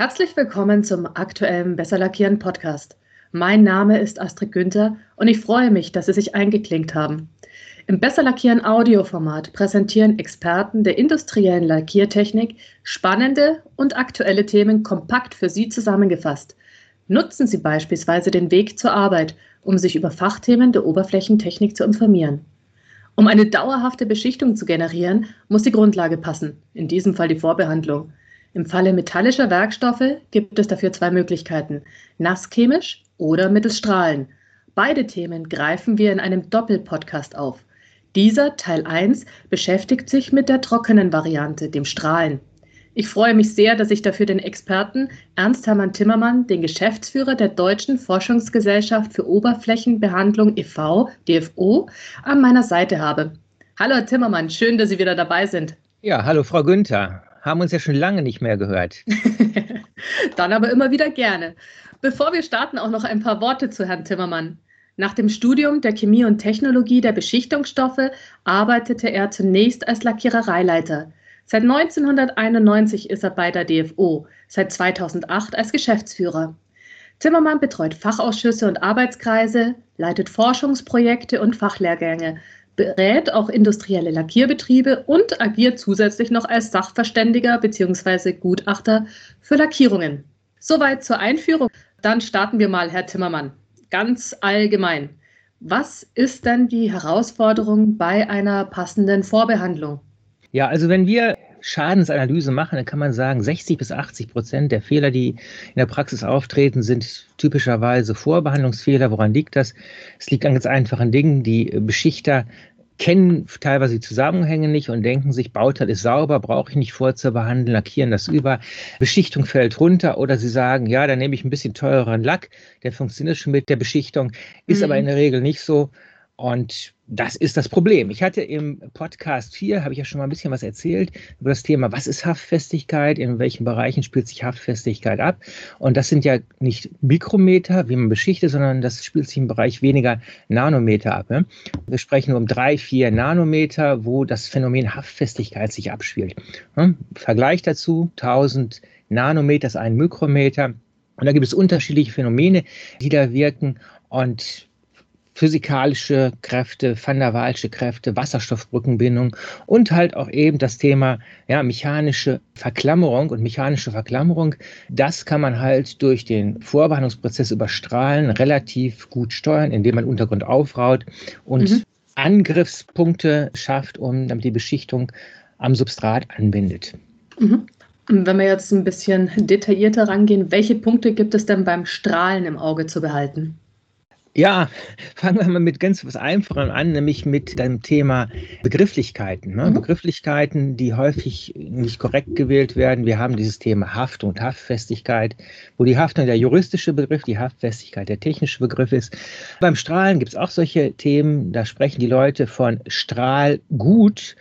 Herzlich willkommen zum aktuellen Besser Lackieren Podcast. Mein Name ist Astrid Günther und ich freue mich, dass Sie sich eingeklinkt haben. Im Besser Lackieren Audioformat präsentieren Experten der industriellen Lackiertechnik spannende und aktuelle Themen kompakt für Sie zusammengefasst. Nutzen Sie beispielsweise den Weg zur Arbeit, um sich über Fachthemen der Oberflächentechnik zu informieren. Um eine dauerhafte Beschichtung zu generieren, muss die Grundlage passen, in diesem Fall die Vorbehandlung. Im Falle metallischer Werkstoffe gibt es dafür zwei Möglichkeiten, nasschemisch oder mittels Strahlen. Beide Themen greifen wir in einem Doppelpodcast auf. Dieser Teil 1 beschäftigt sich mit der trockenen Variante, dem Strahlen. Ich freue mich sehr, dass ich dafür den Experten Ernst Hermann Timmermann, den Geschäftsführer der Deutschen Forschungsgesellschaft für Oberflächenbehandlung e.V., DFO, an meiner Seite habe. Hallo Herr Timmermann, schön, dass Sie wieder dabei sind. Ja, hallo Frau Günther. Haben uns ja schon lange nicht mehr gehört. Dann aber immer wieder gerne. Bevor wir starten, auch noch ein paar Worte zu Herrn Timmermann. Nach dem Studium der Chemie und Technologie der Beschichtungsstoffe arbeitete er zunächst als Lackierereileiter. Seit 1991 ist er bei der DFO, seit 2008 als Geschäftsführer. Zimmermann betreut Fachausschüsse und Arbeitskreise, leitet Forschungsprojekte und Fachlehrgänge, berät auch industrielle Lackierbetriebe und agiert zusätzlich noch als Sachverständiger bzw. Gutachter für Lackierungen. Soweit zur Einführung. Dann starten wir mal, Herr Timmermann ganz allgemein. Was ist denn die Herausforderung bei einer passenden Vorbehandlung? Ja, also wenn wir Schadensanalyse machen, dann kann man sagen, 60 bis 80 Prozent der Fehler, die in der Praxis auftreten, sind typischerweise Vorbehandlungsfehler. Woran liegt das? Es liegt an ganz einfachen Dingen. Die Beschichter kennen teilweise die Zusammenhänge nicht und denken sich, Bauteil ist sauber, brauche ich nicht vorzubehandeln, lackieren das über, Beschichtung fällt runter oder sie sagen, ja, dann nehme ich ein bisschen teureren Lack, der funktioniert schon mit der Beschichtung, ist mhm. aber in der Regel nicht so. Und das ist das Problem. Ich hatte im Podcast 4, habe ich ja schon mal ein bisschen was erzählt, über das Thema, was ist Haftfestigkeit, in welchen Bereichen spielt sich Haftfestigkeit ab. Und das sind ja nicht Mikrometer, wie man beschichtet, sondern das spielt sich im Bereich weniger Nanometer ab. Ne? Wir sprechen um drei, vier Nanometer, wo das Phänomen Haftfestigkeit sich abspielt. Ne? Vergleich dazu, 1000 Nanometer ist ein Mikrometer. Und da gibt es unterschiedliche Phänomene, die da wirken. Und physikalische Kräfte, Van der Waalsche Kräfte, Wasserstoffbrückenbindung und halt auch eben das Thema ja, mechanische Verklammerung und mechanische Verklammerung. Das kann man halt durch den Vorbehandlungsprozess über Strahlen relativ gut steuern, indem man Untergrund aufraut und mhm. Angriffspunkte schafft, um damit die Beschichtung am Substrat anbindet. Mhm. Wenn wir jetzt ein bisschen detaillierter rangehen, welche Punkte gibt es denn beim Strahlen im Auge zu behalten? Ja, fangen wir mal mit ganz was Einfachem an, nämlich mit dem Thema Begrifflichkeiten. Ne? Mhm. Begrifflichkeiten, die häufig nicht korrekt gewählt werden. Wir haben dieses Thema Haftung und Haftfestigkeit, wo die Haftung der juristische Begriff, die Haftfestigkeit der technische Begriff ist. Beim Strahlen gibt es auch solche Themen, da sprechen die Leute von Strahlgut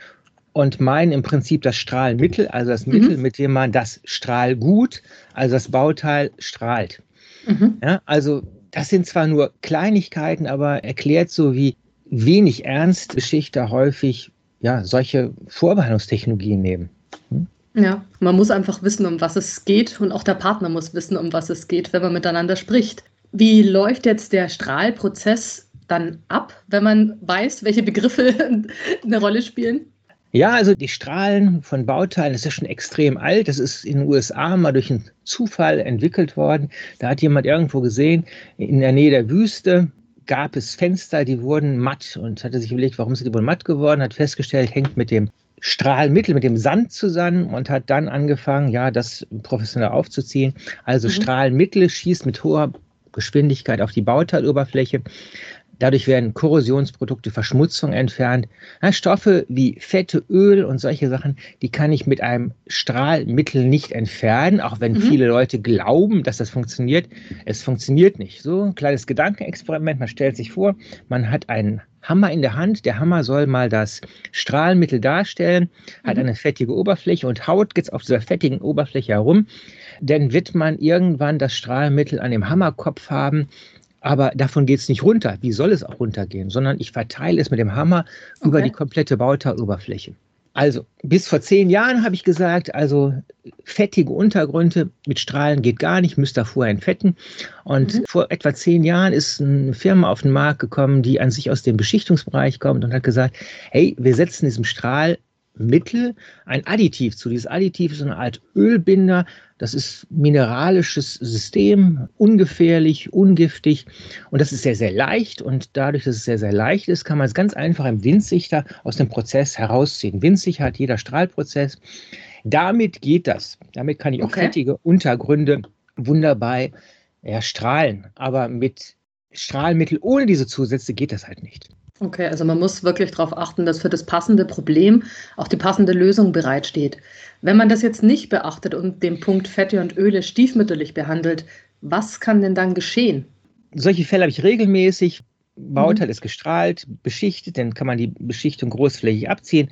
und meinen im Prinzip das Strahlmittel, also das Mittel, mhm. mit dem man das Strahlgut, also das Bauteil strahlt. Mhm. Ja, also das sind zwar nur Kleinigkeiten, aber erklärt so, wie wenig ernst Geschichte häufig ja, solche Vorbehandlungstechnologien nehmen. Hm? Ja, man muss einfach wissen, um was es geht und auch der Partner muss wissen, um was es geht, wenn man miteinander spricht. Wie läuft jetzt der Strahlprozess dann ab, wenn man weiß, welche Begriffe eine Rolle spielen? Ja, also die Strahlen von Bauteilen, das ist ja schon extrem alt. Das ist in den USA mal durch einen Zufall entwickelt worden. Da hat jemand irgendwo gesehen, in der Nähe der Wüste gab es Fenster, die wurden matt und hatte sich überlegt, warum sind die wohl matt geworden, hat festgestellt, hängt mit dem Strahlmittel, mit dem Sand zusammen und hat dann angefangen, ja, das professionell aufzuziehen. Also mhm. Strahlmittel schießt mit hoher Geschwindigkeit auf die Bauteiloberfläche. Dadurch werden Korrosionsprodukte, Verschmutzung entfernt. Ja, Stoffe wie Fette, Öl und solche Sachen, die kann ich mit einem Strahlmittel nicht entfernen, auch wenn mhm. viele Leute glauben, dass das funktioniert. Es funktioniert nicht. So ein kleines Gedankenexperiment. Man stellt sich vor, man hat einen Hammer in der Hand. Der Hammer soll mal das Strahlmittel darstellen, hat mhm. eine fettige Oberfläche und haut jetzt auf dieser fettigen Oberfläche herum. Dann wird man irgendwann das Strahlmittel an dem Hammerkopf haben aber davon geht es nicht runter. Wie soll es auch runtergehen? Sondern ich verteile es mit dem Hammer okay. über die komplette Bauteiloberfläche. Also, bis vor zehn Jahren habe ich gesagt, also fettige Untergründe mit Strahlen geht gar nicht, müsst ihr vorher entfetten. Und mhm. vor etwa zehn Jahren ist eine Firma auf den Markt gekommen, die an sich aus dem Beschichtungsbereich kommt und hat gesagt, hey, wir setzen diesem Strahl Mittel ein Additiv zu. Dieses Additiv ist eine Art Ölbinder. Das ist mineralisches System, ungefährlich, ungiftig und das ist sehr, sehr leicht. Und dadurch, dass es sehr, sehr leicht ist, kann man es ganz einfach im Windsichter aus dem Prozess herausziehen. Windsicher hat jeder Strahlprozess. Damit geht das. Damit kann ich auch okay. fettige Untergründe wunderbar ja, strahlen. Aber mit Strahlmittel ohne diese Zusätze geht das halt nicht. Okay, also man muss wirklich darauf achten, dass für das passende Problem auch die passende Lösung bereitsteht. Wenn man das jetzt nicht beachtet und den Punkt Fette und Öle stiefmütterlich behandelt, was kann denn dann geschehen? Solche Fälle habe ich regelmäßig. Bauteil mhm. ist gestrahlt, beschichtet, dann kann man die Beschichtung großflächig abziehen.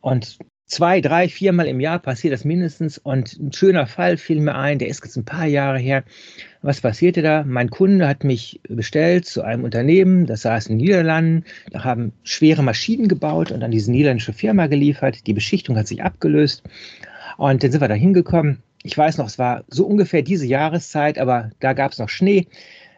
Und zwei, drei, viermal im Jahr passiert das mindestens. Und ein schöner Fall fiel mir ein, der ist jetzt ein paar Jahre her. Was passierte da? Mein Kunde hat mich bestellt zu einem Unternehmen, das saß in den Niederlanden. Da haben schwere Maschinen gebaut und an diese niederländische Firma geliefert. Die Beschichtung hat sich abgelöst. Und dann sind wir da hingekommen. Ich weiß noch, es war so ungefähr diese Jahreszeit, aber da gab es noch Schnee.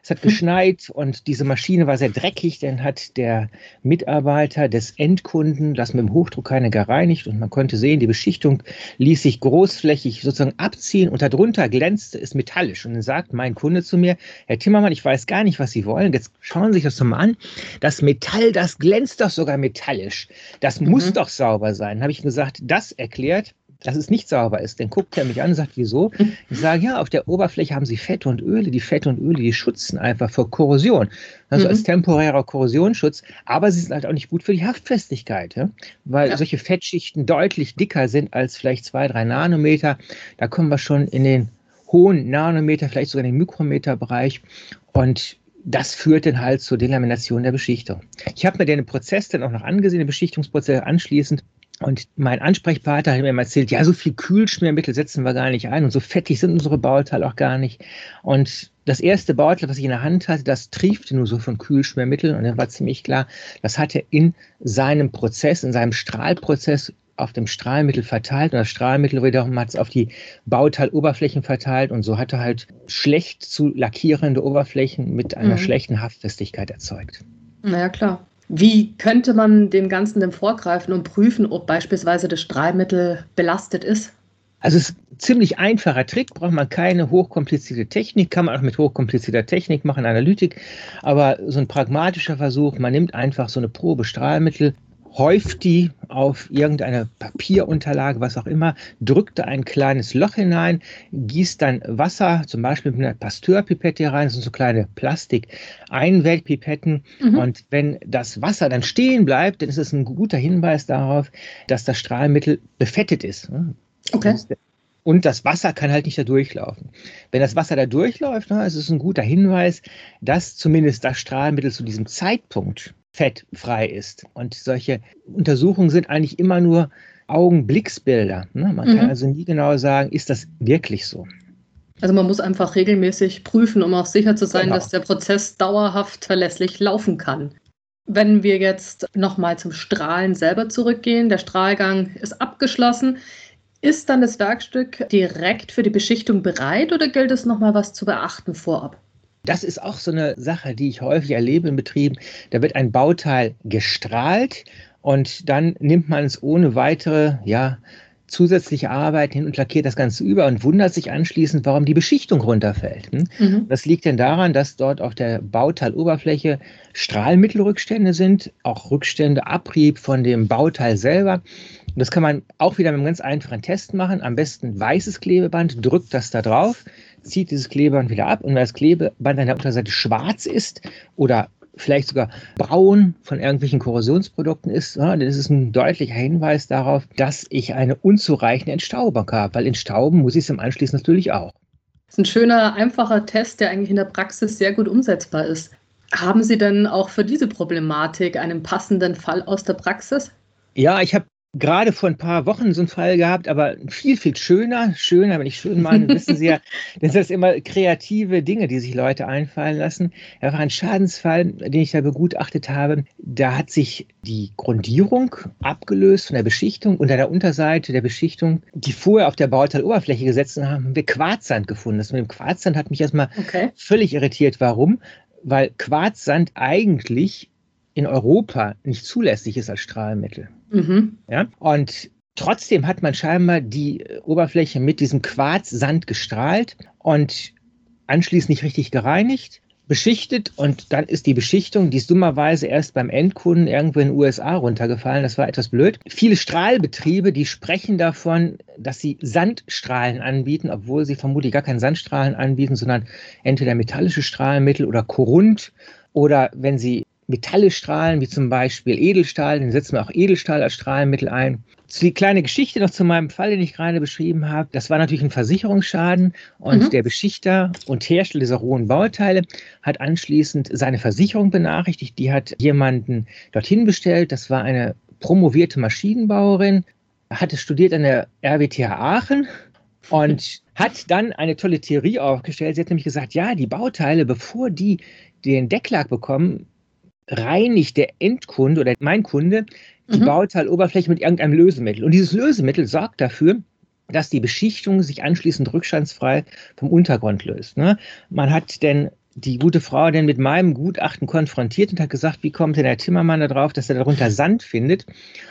Es hat geschneit und diese Maschine war sehr dreckig. Dann hat der Mitarbeiter des Endkunden das mit dem Hochdruckreiniger gereinigt und man konnte sehen, die Beschichtung ließ sich großflächig sozusagen abziehen und darunter glänzte es metallisch. Und dann sagt mein Kunde zu mir, Herr Timmermann, ich weiß gar nicht, was Sie wollen. Jetzt schauen Sie sich das doch mal an. Das Metall, das glänzt doch sogar metallisch. Das mhm. muss doch sauber sein. Habe ich gesagt, das erklärt, dass es nicht sauber ist. Dann guckt er mich an und sagt, wieso? Ich sage, ja, auf der Oberfläche haben Sie Fette und Öle. Die Fette und Öle, die schützen einfach vor Korrosion. Also mhm. als temporärer Korrosionsschutz. Aber sie sind halt auch nicht gut für die Haftfestigkeit, ja? weil ja. solche Fettschichten deutlich dicker sind als vielleicht zwei, drei Nanometer. Da kommen wir schon in den hohen Nanometer, vielleicht sogar in den Mikrometerbereich. Und das führt dann halt zur Delamination der Beschichtung. Ich habe mir den Prozess dann auch noch angesehen, den Beschichtungsprozess anschließend. Und mein Ansprechpartner hat mir immer erzählt, ja, so viel Kühlschmiermittel setzen wir gar nicht ein und so fettig sind unsere Bauteile auch gar nicht. Und das erste Bauteil, was ich in der Hand hatte, das triefte nur so von Kühlschmiermitteln und dann war ziemlich klar, das hatte in seinem Prozess, in seinem Strahlprozess auf dem Strahlmittel verteilt und das Strahlmittel wiederum hat es auf die Bauteiloberflächen verteilt und so hatte halt schlecht zu lackierende Oberflächen mit einer mhm. schlechten Haftfestigkeit erzeugt. Naja, klar. Wie könnte man dem Ganzen denn vorgreifen und prüfen, ob beispielsweise das Strahlmittel belastet ist? Also es ist ein ziemlich einfacher Trick, braucht man keine hochkomplizierte Technik, kann man auch mit hochkomplizierter Technik machen, Analytik, aber so ein pragmatischer Versuch, man nimmt einfach so eine Probe Strahlmittel, häuft die auf irgendeine Papierunterlage, was auch immer, drückt da ein kleines Loch hinein, gießt dann Wasser, zum Beispiel mit einer Pasteurpipette rein, das sind so kleine Plastik-Einwegpipetten. Mhm. Und wenn das Wasser dann stehen bleibt, dann ist es ein guter Hinweis darauf, dass das Strahlmittel befettet ist. Okay. Und das Wasser kann halt nicht da durchlaufen. Wenn das Wasser da durchläuft, ist es ein guter Hinweis, dass zumindest das Strahlmittel zu diesem Zeitpunkt fettfrei ist. Und solche Untersuchungen sind eigentlich immer nur Augenblicksbilder. Ne? Man mhm. kann also nie genau sagen, ist das wirklich so. Also man muss einfach regelmäßig prüfen, um auch sicher zu sein, genau. dass der Prozess dauerhaft verlässlich laufen kann. Wenn wir jetzt nochmal zum Strahlen selber zurückgehen, der Strahlgang ist abgeschlossen. Ist dann das Werkstück direkt für die Beschichtung bereit oder gilt es nochmal was zu beachten vorab? Das ist auch so eine Sache, die ich häufig erlebe in Betrieben. Da wird ein Bauteil gestrahlt und dann nimmt man es ohne weitere, ja, zusätzliche Arbeit hin und lackiert das Ganze über und wundert sich anschließend, warum die Beschichtung runterfällt. Hm? Mhm. Das liegt denn daran, dass dort auf der Bauteiloberfläche Strahlmittelrückstände sind, auch Rückstände, Abrieb von dem Bauteil selber. Und das kann man auch wieder mit einem ganz einfachen Test machen. Am besten weißes Klebeband, drückt das da drauf, zieht dieses Klebeband wieder ab und wenn das Klebeband an der Unterseite schwarz ist oder vielleicht sogar braun von irgendwelchen Korrosionsprodukten ist, ja, dann ist es ein deutlicher Hinweis darauf, dass ich eine unzureichende Entstaubung habe, weil entstauben muss ich es im Anschluss natürlich auch. Das ist ein schöner, einfacher Test, der eigentlich in der Praxis sehr gut umsetzbar ist. Haben Sie denn auch für diese Problematik einen passenden Fall aus der Praxis? Ja, ich habe gerade vor ein paar Wochen so einen Fall gehabt, aber viel, viel schöner. Schöner, wenn ich schön meine, wissen Sie ja, das sind immer kreative Dinge, die sich Leute einfallen lassen. Da war ein Schadensfall, den ich da begutachtet habe. Da hat sich die Grundierung abgelöst von der Beschichtung. Unter der Unterseite der Beschichtung, die vorher auf der Bauteiloberfläche gesetzt haben, haben wir Quarzsand gefunden. Das mit dem Quarzsand hat mich erstmal okay. völlig irritiert. Warum? Weil Quarzsand eigentlich in Europa nicht zulässig ist als Strahlmittel. Mhm. Ja? Und trotzdem hat man scheinbar die Oberfläche mit diesem Quarzsand gestrahlt und anschließend nicht richtig gereinigt, beschichtet und dann ist die Beschichtung, die ist dummerweise erst beim Endkunden irgendwo in den USA runtergefallen. Das war etwas blöd. Viele Strahlbetriebe, die sprechen davon, dass sie Sandstrahlen anbieten, obwohl sie vermutlich gar keinen Sandstrahlen anbieten, sondern entweder metallische Strahlmittel oder Korund oder wenn sie Metalle strahlen, wie zum Beispiel Edelstahl, dann setzen wir auch Edelstahl als Strahlenmittel ein. Die kleine Geschichte noch zu meinem Fall, den ich gerade beschrieben habe. Das war natürlich ein Versicherungsschaden und mhm. der Beschichter und Hersteller dieser rohen Bauteile hat anschließend seine Versicherung benachrichtigt. Die hat jemanden dorthin bestellt. Das war eine promovierte Maschinenbauerin, hatte studiert an der RWTH Aachen und hat dann eine tolle Theorie aufgestellt. Sie hat nämlich gesagt, ja, die Bauteile, bevor die den Decklack bekommen, reinigt der Endkunde oder mein Kunde die mhm. Bauteiloberfläche mit irgendeinem Lösemittel. Und dieses Lösemittel sorgt dafür, dass die Beschichtung sich anschließend rückstandsfrei vom Untergrund löst. Ne? Man hat denn die gute Frau denn mit meinem Gutachten konfrontiert und hat gesagt, wie kommt denn der Timmermann darauf, dass er darunter Sand findet?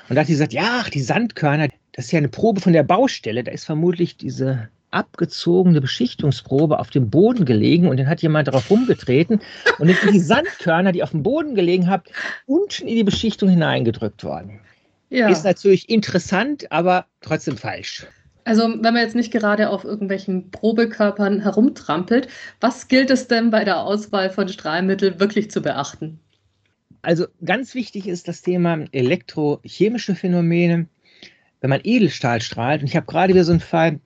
Und da hat sie gesagt, ja, ach, die Sandkörner, das ist ja eine Probe von der Baustelle, da ist vermutlich diese abgezogene Beschichtungsprobe auf dem Boden gelegen und dann hat jemand darauf rumgetreten und dann sind die Sandkörner, die auf dem Boden gelegen haben, unten in die Beschichtung hineingedrückt worden. Ja. Ist natürlich interessant, aber trotzdem falsch. Also wenn man jetzt nicht gerade auf irgendwelchen Probekörpern herumtrampelt, was gilt es denn bei der Auswahl von Strahlmitteln wirklich zu beachten? Also ganz wichtig ist das Thema elektrochemische Phänomene. Wenn man Edelstahl strahlt, und ich habe gerade wieder so einen Fall,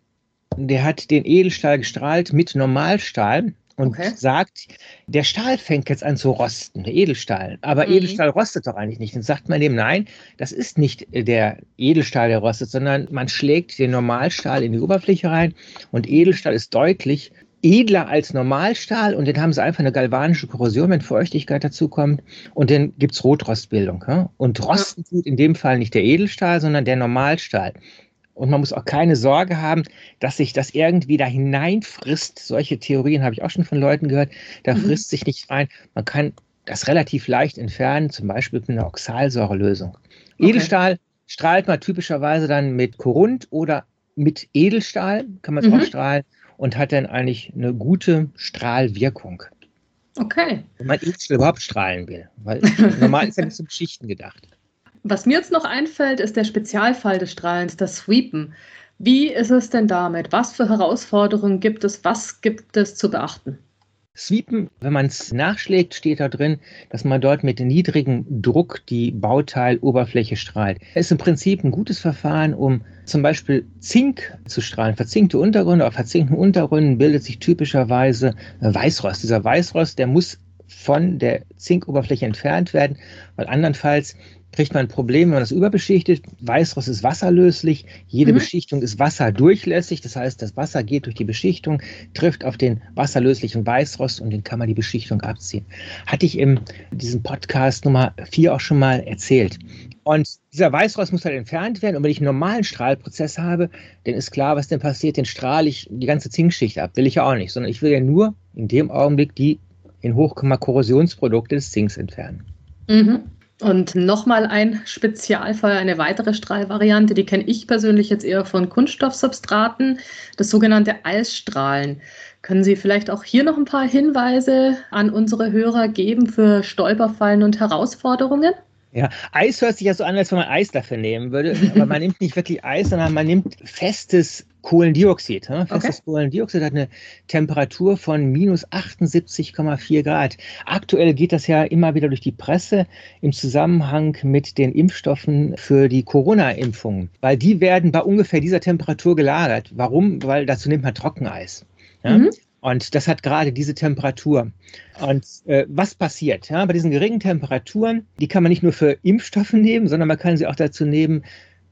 der hat den Edelstahl gestrahlt mit Normalstahl und okay. sagt, der Stahl fängt jetzt an zu rosten, der Edelstahl. Aber mhm. Edelstahl rostet doch eigentlich nicht. Dann sagt man dem, nein, das ist nicht der Edelstahl, der rostet, sondern man schlägt den Normalstahl in die Oberfläche rein und Edelstahl ist deutlich edler als Normalstahl und dann haben sie einfach eine galvanische Korrosion, wenn Feuchtigkeit dazukommt und dann gibt es Rotrostbildung. Und rosten tut in dem Fall nicht der Edelstahl, sondern der Normalstahl. Und man muss auch keine Sorge haben, dass sich das irgendwie da hineinfrisst. Solche Theorien habe ich auch schon von Leuten gehört. Da mhm. frisst sich nicht rein. Man kann das relativ leicht entfernen, zum Beispiel mit einer Oxalsäurelösung. Okay. Edelstahl strahlt man typischerweise dann mit Korund oder mit Edelstahl, kann man es mhm. auch strahlen und hat dann eigentlich eine gute Strahlwirkung. Okay. Wenn man Edelstahl überhaupt strahlen will, weil normal ist ja nicht zum Schichten gedacht. Was mir jetzt noch einfällt, ist der Spezialfall des Strahlens, das Sweepen. Wie ist es denn damit? Was für Herausforderungen gibt es? Was gibt es zu beachten? Sweepen, wenn man es nachschlägt, steht da drin, dass man dort mit niedrigem Druck die Bauteiloberfläche strahlt. Es ist im Prinzip ein gutes Verfahren, um zum Beispiel Zink zu strahlen. Verzinkte Untergründe, auf verzinkten Untergründen bildet sich typischerweise Weißrost. Dieser Weißrost, der muss von der Zinkoberfläche entfernt werden, weil andernfalls kriegt man ein Problem, wenn man das überbeschichtet. Weißrost ist wasserlöslich, jede mhm. Beschichtung ist wasserdurchlässig, das heißt, das Wasser geht durch die Beschichtung, trifft auf den wasserlöslichen Weißrost und den kann man die Beschichtung abziehen. Hatte ich in diesem Podcast Nummer 4 auch schon mal erzählt. Und dieser Weißrost muss halt entfernt werden. Und wenn ich einen normalen Strahlprozess habe, dann ist klar, was denn passiert. Den strahle ich die ganze Zinkschicht ab. Will ich ja auch nicht, sondern ich will ja nur in dem Augenblick die in Hochkomma Korrosionsprodukte des Zinks entfernen. Mhm. Und nochmal ein Spezialfall, eine weitere Strahlvariante, die kenne ich persönlich jetzt eher von Kunststoffsubstraten, das sogenannte Eisstrahlen. Können Sie vielleicht auch hier noch ein paar Hinweise an unsere Hörer geben für Stolperfallen und Herausforderungen? Ja, Eis hört sich ja so an, als wenn man Eis dafür nehmen würde. Aber man nimmt nicht wirklich Eis, sondern man nimmt festes Kohlendioxid. Ne? Festes okay. Kohlendioxid hat eine Temperatur von minus 78,4 Grad. Aktuell geht das ja immer wieder durch die Presse im Zusammenhang mit den Impfstoffen für die Corona-Impfungen, weil die werden bei ungefähr dieser Temperatur gelagert. Warum? Weil dazu nimmt man Trockeneis. Ja? Mhm. Und das hat gerade diese Temperatur. Und äh, was passiert? Ja, bei diesen geringen Temperaturen, die kann man nicht nur für Impfstoffe nehmen, sondern man kann sie auch dazu nehmen,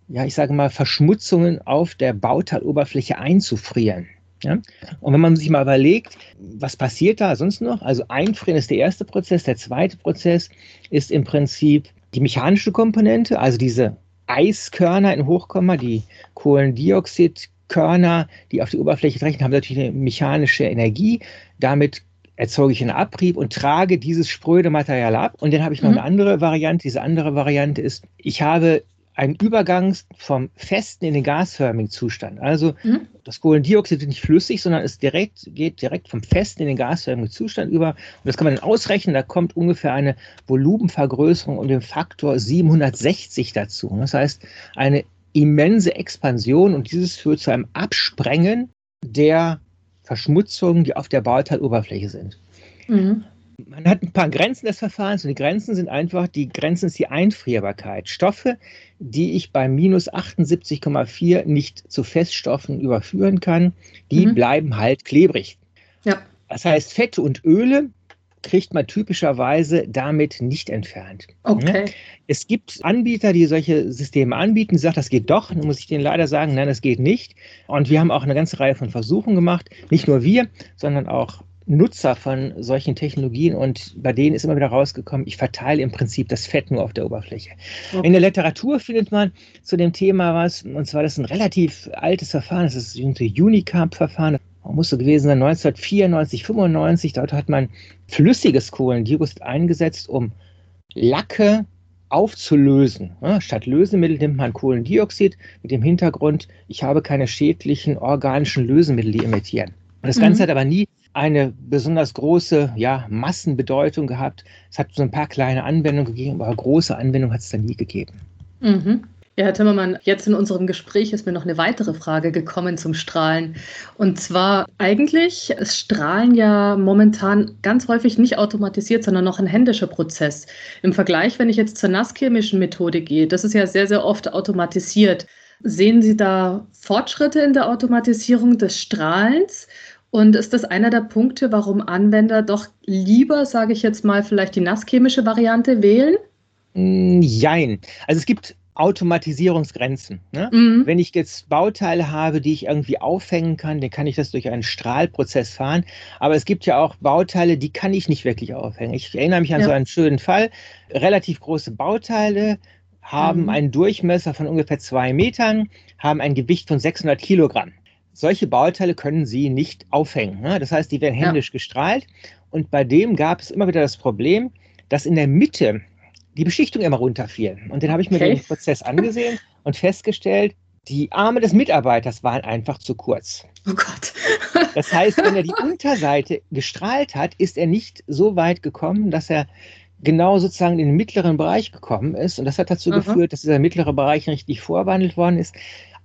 ja, ich sage mal, Verschmutzungen auf der Bauteiloberfläche einzufrieren. Ja? Und wenn man sich mal überlegt, was passiert da sonst noch? Also einfrieren ist der erste Prozess. Der zweite Prozess ist im Prinzip die mechanische Komponente, also diese Eiskörner in Hochkomma, die Kohlendioxidkörner, die auf die Oberfläche treten, haben natürlich eine mechanische Energie. Damit erzeuge ich einen Abrieb und trage dieses spröde Material ab. Und dann habe ich noch mhm. eine andere Variante. Diese andere Variante ist, ich habe einen Übergang vom festen in den gasförmigen Zustand. Also mhm. das Kohlendioxid ist nicht flüssig, sondern es direkt, geht direkt vom festen in den gasförmigen Zustand über. Und das kann man dann ausrechnen. Da kommt ungefähr eine Volumenvergrößerung um den Faktor 760 dazu. Das heißt, eine immense Expansion und dieses führt zu einem Absprengen der Verschmutzungen, die auf der Bauteiloberfläche sind. Mhm man hat ein paar Grenzen des Verfahrens und die Grenzen sind einfach, die Grenzen ist die Einfrierbarkeit. Stoffe, die ich bei minus 78,4 nicht zu Feststoffen überführen kann, die mhm. bleiben halt klebrig. Ja. Das heißt, Fette und Öle kriegt man typischerweise damit nicht entfernt. Okay. Es gibt Anbieter, die solche Systeme anbieten, die sagen, das geht doch. Dann muss ich denen leider sagen, nein, das geht nicht. Und wir haben auch eine ganze Reihe von Versuchen gemacht. Nicht nur wir, sondern auch Nutzer von solchen Technologien und bei denen ist immer wieder rausgekommen, ich verteile im Prinzip das Fett nur auf der Oberfläche. Okay. In der Literatur findet man zu dem Thema was, und zwar das ist ein relativ altes Verfahren, das ist das Unicarb-Verfahren. Man muss so gewesen sein, 1994, 95, dort hat man flüssiges Kohlendioxid eingesetzt, um Lacke aufzulösen. Statt Lösemittel nimmt man Kohlendioxid mit dem Hintergrund, ich habe keine schädlichen organischen Lösemittel, die emittieren. Und das Ganze mhm. hat aber nie eine besonders große ja, Massenbedeutung gehabt. Es hat so ein paar kleine Anwendungen gegeben, aber große Anwendungen hat es dann nie gegeben. Mhm. Ja, Herr Timmermann, jetzt in unserem Gespräch ist mir noch eine weitere Frage gekommen zum Strahlen. Und zwar eigentlich ist Strahlen ja momentan ganz häufig nicht automatisiert, sondern noch ein händischer Prozess. Im Vergleich, wenn ich jetzt zur nasschemischen Methode gehe, das ist ja sehr, sehr oft automatisiert. Sehen Sie da Fortschritte in der Automatisierung des Strahlens? Und ist das einer der Punkte, warum Anwender doch lieber, sage ich jetzt mal, vielleicht die nasschemische Variante wählen? Mm, jein. Also es gibt Automatisierungsgrenzen. Ne? Mhm. Wenn ich jetzt Bauteile habe, die ich irgendwie aufhängen kann, dann kann ich das durch einen Strahlprozess fahren. Aber es gibt ja auch Bauteile, die kann ich nicht wirklich aufhängen. Ich erinnere mich an ja. so einen schönen Fall. Relativ große Bauteile haben mhm. einen Durchmesser von ungefähr zwei Metern, haben ein Gewicht von 600 Kilogramm solche Bauteile können Sie nicht aufhängen. Ne? Das heißt, die werden händisch ja. gestrahlt. Und bei dem gab es immer wieder das Problem, dass in der Mitte die Beschichtung immer runterfiel. Und dann habe ich mir okay. den Prozess angesehen und festgestellt, die Arme des Mitarbeiters waren einfach zu kurz. Oh Gott. das heißt, wenn er die Unterseite gestrahlt hat, ist er nicht so weit gekommen, dass er genau sozusagen in den mittleren Bereich gekommen ist. Und das hat dazu Aha. geführt, dass dieser mittlere Bereich richtig vorwandelt worden ist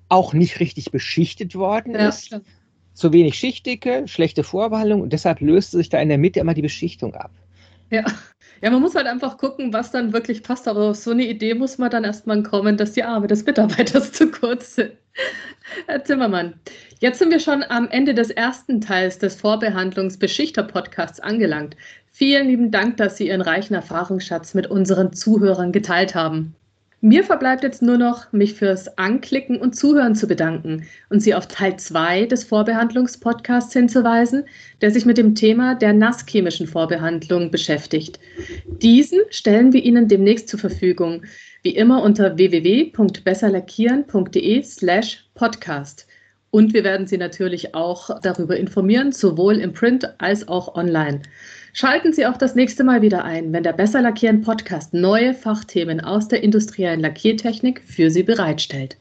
auch nicht richtig beschichtet worden ja, ist. Stimmt. Zu wenig Schichtdicke, schlechte Vorbehandlung und deshalb löste sich da in der Mitte immer die Beschichtung ab. Ja. ja, man muss halt einfach gucken, was dann wirklich passt. Aber auf so eine Idee muss man dann erstmal kommen, dass die Arme des Mitarbeiters zu kurz sind. Herr Zimmermann, jetzt sind wir schon am Ende des ersten Teils des Vorbehandlungsbeschichter-Podcasts angelangt. Vielen lieben Dank, dass Sie Ihren reichen Erfahrungsschatz mit unseren Zuhörern geteilt haben. Mir verbleibt jetzt nur noch, mich fürs Anklicken und Zuhören zu bedanken und Sie auf Teil 2 des Vorbehandlungspodcasts hinzuweisen, der sich mit dem Thema der nasschemischen Vorbehandlung beschäftigt. Diesen stellen wir Ihnen demnächst zur Verfügung, wie immer unter www.besserlackieren.de slash podcast. Und wir werden Sie natürlich auch darüber informieren, sowohl im Print als auch online. Schalten Sie auch das nächste Mal wieder ein, wenn der Besser Lackieren Podcast neue Fachthemen aus der industriellen Lackiertechnik für Sie bereitstellt.